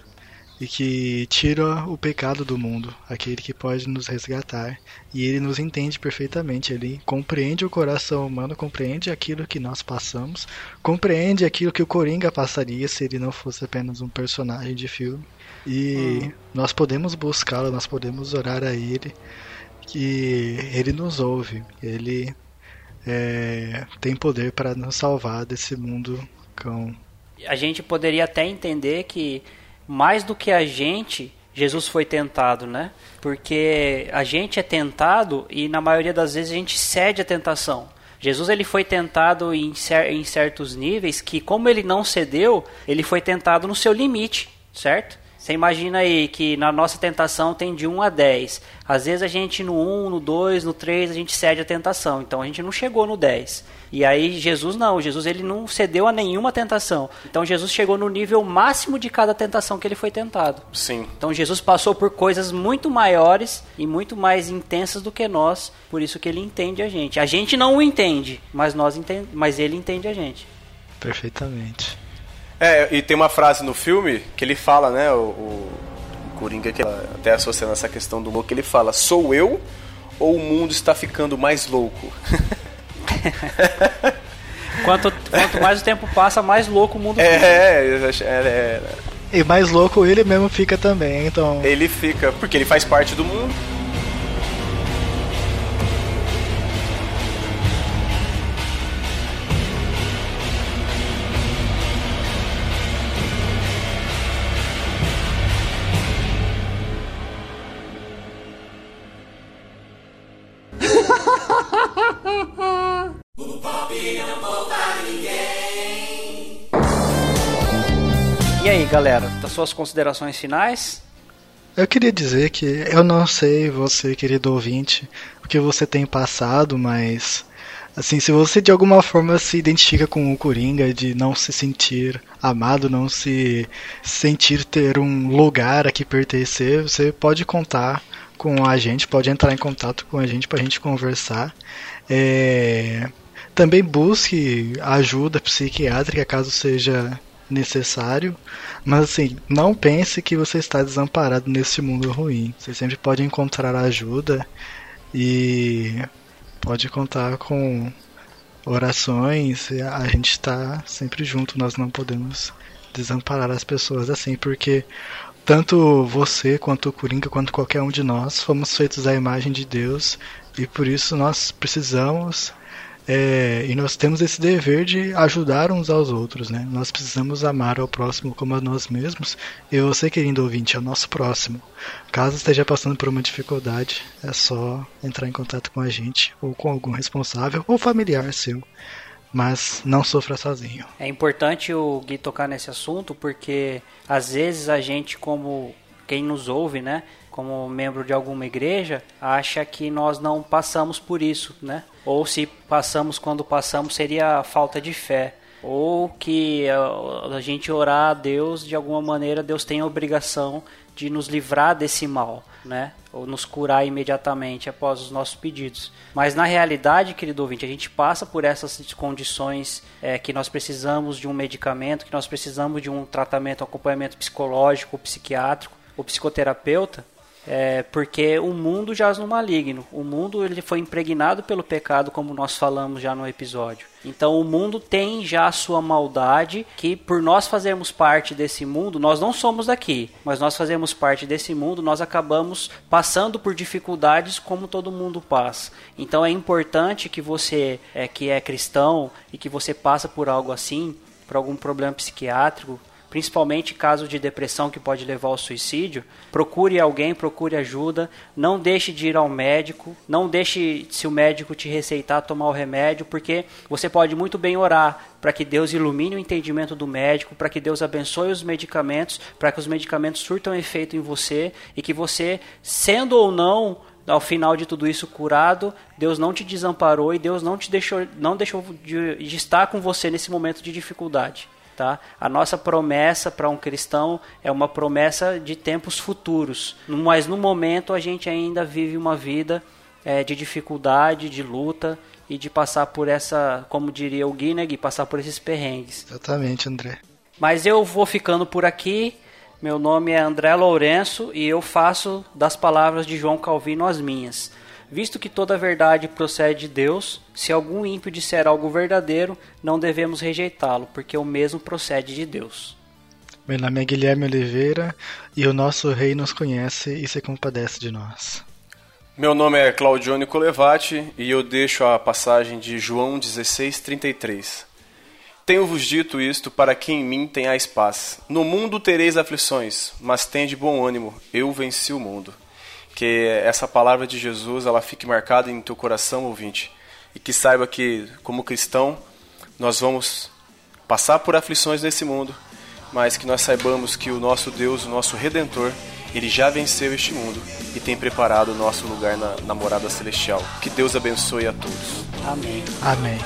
e que tira o pecado do mundo, aquele que pode nos resgatar. E ele nos entende perfeitamente, ele compreende o coração humano, compreende aquilo que nós passamos, compreende aquilo que o Coringa passaria se ele não fosse apenas um personagem de filme. E hum. nós podemos buscá-lo, nós podemos orar a ele que ele nos ouve, ele é, tem poder para nos salvar desse mundo cão. A gente poderia até entender que mais do que a gente, Jesus foi tentado, né? Porque a gente é tentado e na maioria das vezes a gente cede à tentação. Jesus ele foi tentado em, em certos níveis que, como ele não cedeu, ele foi tentado no seu limite, certo? Você imagina aí que na nossa tentação tem de 1 a 10. Às vezes a gente no 1, no 2, no 3, a gente cede a tentação. Então a gente não chegou no 10. E aí Jesus não, Jesus ele não cedeu a nenhuma tentação. Então Jesus chegou no nível máximo de cada tentação que ele foi tentado. Sim. Então Jesus passou por coisas muito maiores e muito mais intensas do que nós, por isso que ele entende a gente. A gente não o entende, mas nós entende, mas ele entende a gente. Perfeitamente. É, e tem uma frase no filme que ele fala, né, o, o Coringa, que até associando essa questão do louco, ele fala, sou eu ou o mundo está ficando mais louco? quanto, quanto mais o tempo passa, mais louco o mundo é, fica. É, é, é, E mais louco ele mesmo fica também, então... Ele fica, porque ele faz parte do mundo. Suas considerações finais? Eu queria dizer que eu não sei, você, querido ouvinte, o que você tem passado, mas assim, se você de alguma forma se identifica com o Coringa, de não se sentir amado, não se sentir ter um lugar a que pertencer, você pode contar com a gente, pode entrar em contato com a gente para a gente conversar. É... Também busque ajuda psiquiátrica caso seja necessário, mas assim, não pense que você está desamparado nesse mundo ruim. Você sempre pode encontrar ajuda e pode contar com orações. A gente está sempre junto, nós não podemos desamparar as pessoas assim, porque tanto você quanto o Coringa, quanto qualquer um de nós, fomos feitos à imagem de Deus e por isso nós precisamos É, e nós temos esse dever de ajudar uns aos outros, né? Nós precisamos amar ao próximo como a nós mesmos. E você, querido ouvinte, é o nosso próximo. Caso esteja passando por uma dificuldade, é só entrar em contato com a gente ou com algum responsável ou familiar seu. Mas não sofra sozinho. É importante o Gui tocar nesse assunto porque às vezes a gente, como quem nos ouve, né? Como membro de alguma igreja, acha que nós não passamos por isso, né? Ou se passamos quando passamos seria falta de fé. Ou que a, gente orar a Deus, de alguma maneira, Deus tem a obrigação de nos livrar desse mal, né? Ou nos curar imediatamente após os nossos pedidos. Mas na realidade, querido ouvinte, a gente passa por essas condições é, que nós precisamos de um medicamento, que nós precisamos de um tratamento, um acompanhamento psicológico, psiquiátrico, ou psicoterapeuta, é, porque o mundo jaz no maligno. O mundo ele foi impregnado pelo pecado, como nós falamos já no episódio. Então o mundo tem já a sua maldade, que por nós fazermos parte desse mundo, nós não somos daqui, mas nós fazemos parte desse mundo, nós acabamos passando por dificuldades como todo mundo passa. Então é importante que você é, que é cristão e que você passa por algo assim, por algum problema psiquiátrico, principalmente caso de depressão que pode levar ao suicídio, procure alguém, procure ajuda, não deixe de ir ao médico, não deixe, se o médico te receitar, tomar o remédio, porque você pode muito bem orar para que Deus ilumine o entendimento do médico, para que Deus abençoe os medicamentos, para que os medicamentos surtam efeito em você e que você, sendo ou não ao final de tudo isso curado, Deus não te desamparou e Deus não te deixou, não deixou de, de estar com você nesse momento de dificuldade. Tá? A nossa promessa para um cristão é uma promessa de tempos futuros, mas no momento a gente ainda vive uma vida é, de dificuldade, de luta e de passar por essa, como diria o Guinness, passar por esses perrengues. Exatamente, André. Mas eu vou ficando por aqui. Meu nome é André Lourenço e eu faço das palavras de João Calvino as minhas. Visto que toda verdade procede de Deus, se algum ímpio disser algo verdadeiro, não devemos rejeitá-lo, porque o mesmo procede de Deus. Meu nome é Guilherme Oliveira e o nosso rei nos conhece e se compadece de nós. Meu nome é Claudione Colevati e eu deixo a passagem de João 16:33. Tenho-vos dito isto para que em mim tenhais paz. No mundo tereis aflições, mas tende bom ânimo, eu venci o mundo que essa palavra de Jesus ela fique marcada em teu coração, ouvinte, e que saiba que como cristão nós vamos passar por aflições nesse mundo, mas que nós saibamos que o nosso Deus, o nosso Redentor, ele já venceu este mundo e tem preparado o nosso lugar na, na morada celestial. Que Deus abençoe a todos. Amém. Amém.